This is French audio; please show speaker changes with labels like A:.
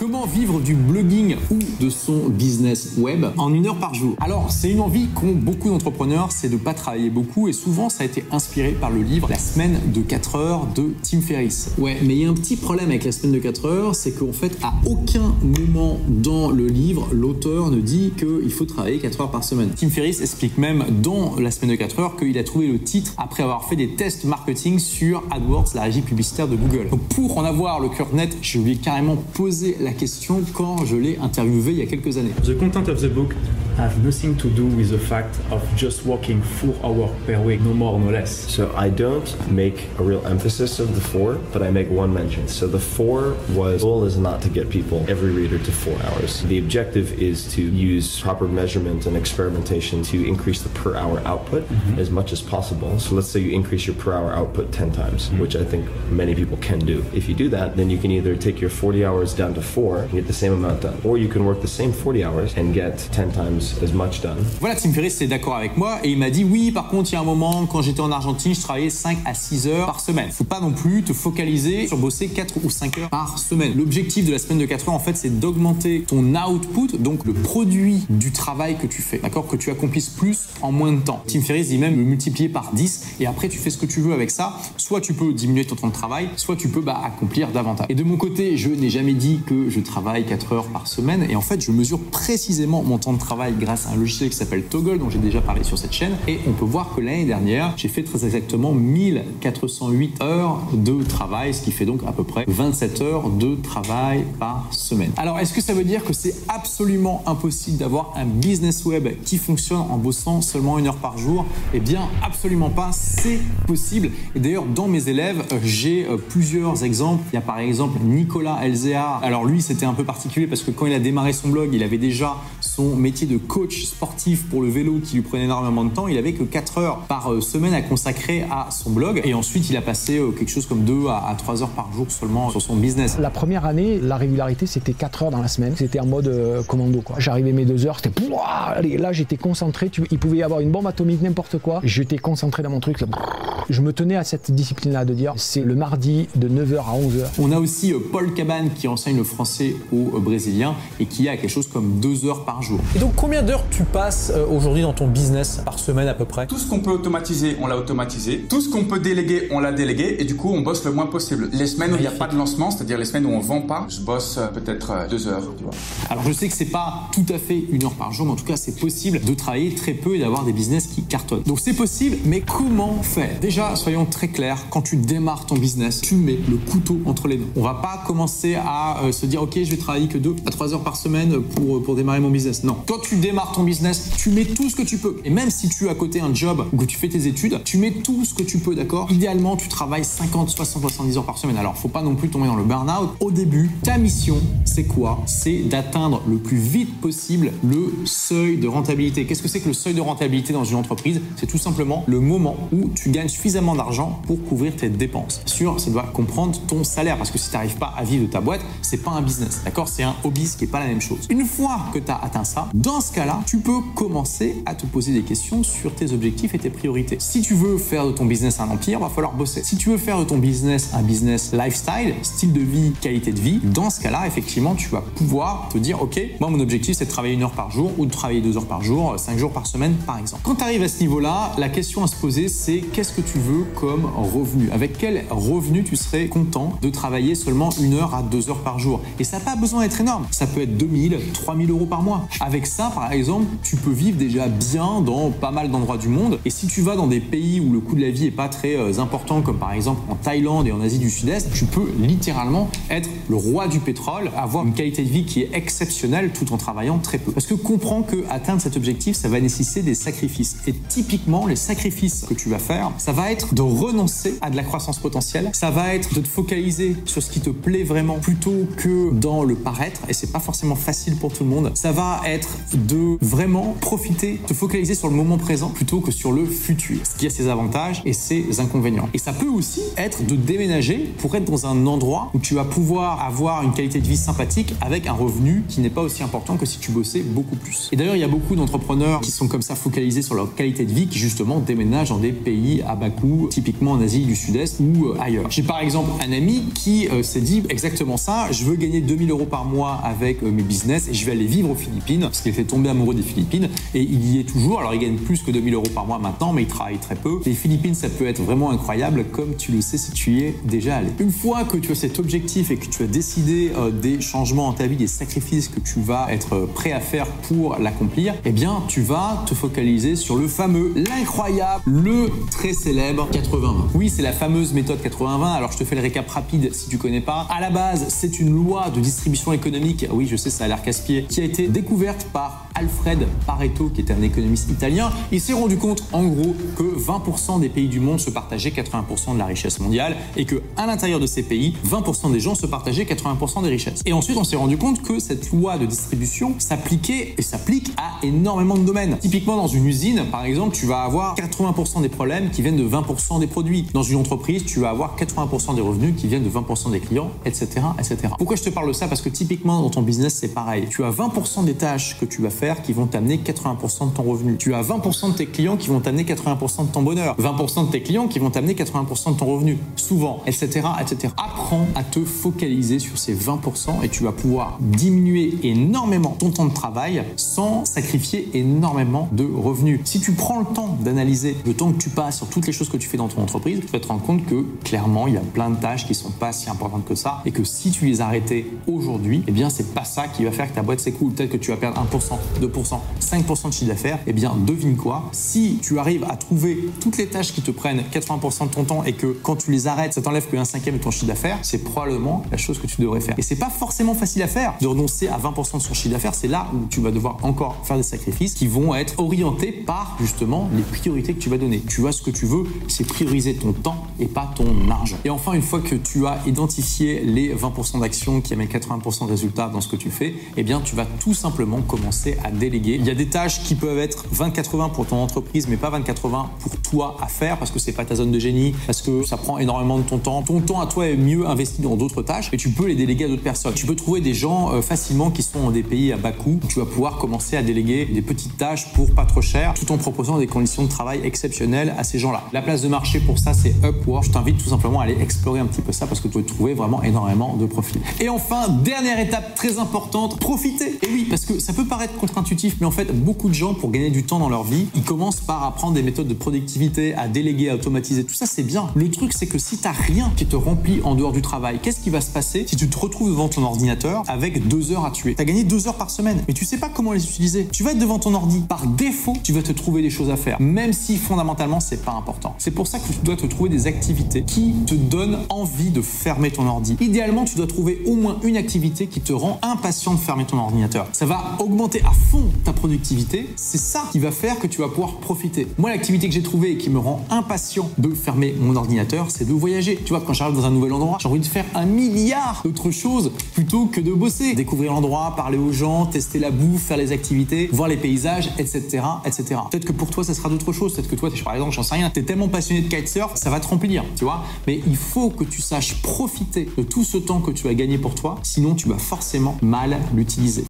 A: Comment vivre du blogging ou de son business web en une heure par jour? Alors, c'est une envie qu'ont beaucoup d'entrepreneurs, c'est de pas travailler beaucoup et souvent ça a été inspiré par le livre La semaine de 4 heures de Tim Ferriss. Ouais, mais il y a un petit problème avec la semaine de 4 heures, c'est qu'en fait, à aucun moment dans le livre, l'auteur ne dit qu'il faut travailler 4 heures par semaine. Tim Ferriss explique même dans La semaine de 4 heures qu'il a trouvé le titre après avoir fait des tests marketing sur AdWords, la régie publicitaire de Google. Donc pour en avoir le cœur net, je lui ai carrément posé la question quand je l'ai interviewé il y a quelques années.
B: Content have nothing to do with the fact of just working four hours per week, no more, no less.
C: So I don't make a real emphasis of the four, but I make one mention. So the four was goal is not to get people, every reader, to four hours. The objective is to use proper measurement and experimentation to increase the per hour output mm-hmm. as much as possible. So let's say you increase your per hour output 10 times, mm-hmm. which I think many people can do. If you do that, then you can either take your 40 hours down to four and get the same amount done, or you can work the same 40 hours and get 10 times
A: Voilà, Tim Ferriss est d'accord avec moi et il m'a dit oui, par contre, il y a un moment, quand j'étais en Argentine, je travaillais 5 à 6 heures par semaine. Faut pas non plus te focaliser sur bosser 4 ou 5 heures par semaine. L'objectif de la semaine de 4 heures, en fait, c'est d'augmenter ton output, donc le produit du travail que tu fais. D'accord? Que tu accomplisses plus en moins de temps. Tim Ferriss dit même le multiplier par 10 et après, tu fais ce que tu veux avec ça. Soit tu peux diminuer ton temps de travail, soit tu peux bah, accomplir davantage. Et de mon côté, je n'ai jamais dit que je travaille 4 heures par semaine et en fait, je mesure précisément mon temps de travail grâce à un logiciel qui s'appelle Toggle dont j'ai déjà parlé sur cette chaîne et on peut voir que l'année dernière, j'ai fait très exactement 1408 heures de travail, ce qui fait donc à peu près 27 heures de travail par semaine. Alors, est-ce que ça veut dire que c'est absolument impossible d'avoir un business web qui fonctionne en bossant seulement une heure par jour? Eh bien, absolument pas, c'est possible. Et d'ailleurs, dans mes élèves, euh, j'ai euh, plusieurs exemples. Il y a par exemple Nicolas Elzéa. Alors lui, c'était un peu particulier parce que quand il a démarré son blog, il avait déjà son métier de coach sportif pour le vélo qui lui prenait énormément de temps. Il avait que 4 heures par euh, semaine à consacrer à son blog. Et ensuite, il a passé euh, quelque chose comme 2 à 3 heures par jour seulement sur son business.
D: La première année, la régularité, c'était 4 heures dans la semaine. C'était en mode euh, commando. quoi. J'arrivais mes 2 heures, c'était... Là, j'étais concentré. Tu- Il pouvait y avoir une bombe atomique, n'importe quoi. J'étais concentré dans mon truc. là. Je me tenais à cette discipline-là de dire, c'est le mardi de 9h à 11h.
A: On a aussi Paul Cabane qui enseigne le français aux Brésiliens et qui a quelque chose comme 2 heures par jour.
E: Et donc combien d'heures tu passes euh, aujourd'hui dans ton business par semaine à peu près?
F: Tout ce qu'on peut automatiser, on l'a automatisé. Tout ce qu'on peut déléguer, on l'a délégué. Et du coup, on bosse le moins possible. Les semaines où il n'y a pas de lancement, c'est-à-dire les semaines où on vend pas, je bosse euh, peut-être euh, deux heures, tu vois.
A: Alors je sais que c'est pas tout à fait une heure par jour, mais en tout cas c'est possible de travailler très peu et d'avoir des business qui cartonnent. Donc c'est possible, mais comment faire? Déjà, soyons très clairs, quand tu démarres ton business, tu mets le couteau entre les dents. On va pas commencer à se dire ok, je vais travailler que 2 à 3 heures par semaine pour, pour démarrer mon business. Non. Quand tu démarres ton business, tu mets tout ce que tu peux. Et même si tu as côté un job ou que tu fais tes études, tu mets tout ce que tu peux, d'accord? Idéalement, tu travailles 50, 60, 70 heures par semaine. Alors, faut pas non plus tomber dans le burn-out. Au début, ta mission, c'est quoi? C'est d'atteindre le plus vite possible le seuil de rentabilité. Qu'est-ce que c'est que le seuil de rentabilité dans une entreprise? C'est tout simplement le moment où tu gagnes suffisamment d'argent pour couvrir tes dépenses. Sûr, ça doit comprendre ton salaire parce que si tu n'arrives pas à vivre de ta boîte, c'est pas un business, d'accord? C'est un hobby, ce qui est pas la même chose. Une fois que tu as atteint ça, dans cas-là, tu peux commencer à te poser des questions sur tes objectifs et tes priorités. Si tu veux faire de ton business un empire, va falloir bosser. Si tu veux faire de ton business un business lifestyle, style de vie, qualité de vie, dans ce cas-là, effectivement, tu vas pouvoir te dire, ok, moi mon objectif c'est de travailler une heure par jour ou de travailler deux heures par jour, euh, cinq jours par semaine, par exemple. Quand tu arrives à ce niveau-là, la question à se poser, c'est qu'est-ce que tu veux comme revenu? Avec quel revenu tu serais content de travailler seulement une heure à deux heures par jour? Et ça n'a pas besoin d'être énorme. Ça peut être 2000, 3000 euros par mois. Avec ça, par exemple, tu peux vivre déjà bien dans pas mal d'endroits du monde. Et si tu vas dans des pays où le coût de la vie est pas très euh, important, comme par exemple en Thaïlande et en Asie du Sud-Est, tu peux littéralement être le roi du pétrole, avoir une qualité de vie qui est exceptionnelle tout en travaillant très peu. Parce que comprends que atteindre cet objectif, ça va nécessiter des sacrifices. Et typiquement, les sacrifices que tu vas faire, ça va être de renoncer à de la croissance potentielle, ça va être de te focaliser sur ce qui te plaît vraiment plutôt que dans le paraître. Et c'est pas forcément facile pour tout le monde. Ça va être de vraiment profiter, te focaliser sur le moment présent plutôt que sur le futur. Ce qui a ses avantages et ses inconvénients. Et ça peut aussi être de déménager pour être dans un endroit où tu vas pouvoir avoir une qualité de vie sympathique avec un revenu qui n'est pas aussi important que si tu bossais beaucoup plus. Et d'ailleurs, il y a beaucoup d'entrepreneurs qui sont comme ça focalisés sur leur qualité de vie qui justement déménagent dans des pays à bas coût, typiquement en Asie du Sud-Est ou euh, ailleurs. J'ai par exemple un ami qui euh, s'est dit exactement ça, je veux gagner 2000 euros par mois avec euh, mes business et je vais aller vivre aux Philippines parce qu'il fait amoureux des Philippines et il y est toujours. Alors il gagne plus que 2000 euros par mois maintenant, mais il travaille très peu. Les Philippines, ça peut être vraiment incroyable comme tu le sais si tu y es déjà allé. Une fois que tu as cet objectif et que tu as décidé des changements dans ta vie, des sacrifices que tu vas être prêt à faire pour l'accomplir, eh bien tu vas te focaliser sur le fameux, l'incroyable, le très célèbre 80-20. Oui, c'est la fameuse méthode 80-20. Alors je te fais le récap rapide si tu connais pas. À la base, c'est une loi de distribution économique. Oui, je sais, ça a l'air casse-pied, qui a été découverte par Alfred Pareto, qui était un économiste italien, il s'est rendu compte en gros que 20% des pays du monde se partageaient 80% de la richesse mondiale et que à l'intérieur de ces pays, 20% des gens se partageaient 80% des richesses. Et ensuite, on s'est rendu compte que cette loi de distribution s'appliquait et s'applique à énormément de domaines. Typiquement dans une usine, par exemple, tu vas avoir 80% des problèmes qui viennent de 20% des produits. Dans une entreprise, tu vas avoir 80% des revenus qui viennent de 20% des clients, etc., etc. Pourquoi je te parle de ça? Parce que typiquement dans ton business, c'est pareil. Tu as 20% des tâches que tu vas faire qui vont t'amener 80% de ton revenu. Tu as 20% de tes clients qui vont t'amener 80% de ton bonheur. 20% de tes clients qui vont t'amener 80% de ton revenu. Souvent, etc., etc. Apprends à te focaliser sur ces 20% et tu vas pouvoir diminuer énormément ton temps de travail sans sacrifier énormément de revenus. Si tu prends le temps d'analyser le temps que tu passes sur toutes les choses que tu fais dans ton entreprise, tu vas te rendre compte que clairement, il y a plein de tâches qui sont pas si importantes que ça et que si tu les arrêtais aujourd'hui, eh bien, c'est pas ça qui va faire que ta boîte s'écoule. Peut-être que tu vas perdre 1%, 2%, 5% de chiffre d'affaires, eh bien devine quoi Si tu arrives à trouver toutes les tâches qui te prennent 80% de ton temps et que quand tu les arrêtes, ça t'enlève qu'un cinquième de ton chiffre d'affaires, c'est probablement la chose que tu devrais faire. Et c'est pas forcément facile à faire de renoncer à 20% de son chiffre d'affaires. C'est là où tu vas devoir encore faire des sacrifices qui vont être orientés par justement les priorités que tu vas donner. Tu vois ce que tu veux, c'est prioriser ton temps et pas ton argent. Et enfin, une fois que tu as identifié les 20% d'actions qui amènent 80% de résultats dans ce que tu fais, eh bien tu vas tout simplement commencer déléguer. Il y a des tâches qui peuvent être 20-80 pour ton entreprise, mais pas 20-80 pour toi à faire parce que c'est pas ta zone de génie, parce que ça prend énormément de ton temps. Ton temps à toi est mieux investi dans d'autres tâches et tu peux les déléguer à d'autres personnes. Tu peux trouver des gens euh, facilement qui sont dans des pays à bas coût. Tu vas pouvoir commencer à déléguer des petites tâches pour pas trop cher tout en proposant des conditions de travail exceptionnelles à ces gens-là. La place de marché pour ça, c'est Upwork. Je t'invite tout simplement à aller explorer un petit peu ça parce que tu vas trouver vraiment énormément de profils. Et enfin, dernière étape très importante, profiter. Et oui, parce que ça peut paraître contre-intuitif, mais en fait, beaucoup de gens, pour gagner du temps dans leur vie, ils commencent par apprendre des méthodes de productivité, à déléguer, à automatiser. Tout ça, c'est bien. Le truc, c'est que si tu n'as rien qui te remplit en dehors du travail, qu'est-ce qui va se passer si tu te retrouves devant ton ordinateur avec deux heures à tuer? Tu as gagné deux heures par semaine, mais tu sais pas comment les utiliser. Tu vas être devant ton ordi. Par défaut, tu vas te trouver des choses à faire, même si fondamentalement, c'est pas important. C'est pour ça que tu dois te trouver des activités qui te donnent envie de fermer ton ordi. Idéalement, tu dois trouver au moins une activité qui te rend impatient de fermer ton ordinateur. Ça va augmenter à fond ta productivité. C'est ça qui va faire que tu vas pouvoir profiter. Moi, l'activité que j'ai trouvée et qui me rend impatient de fermer mon ordinateur, c'est de voyager. Tu vois, quand j'arrive dans un nouvel endroit, j'ai envie de faire un milliard d'autres choses plutôt que de bosser. Découvrir l'endroit, parler aux gens, tester la bouffe, faire les activités, voir les paysages, etc., etc. Peut-être que pour toi, ça sera d'autres choses. Peut-être que toi, par exemple, j'en sais rien, t'es tellement passionné de kitesurf, ça va te remplir, tu vois. Mais il faut que tu saches profiter de tout ce temps que tu as gagné pour toi, sinon tu vas forcément mal l'utiliser.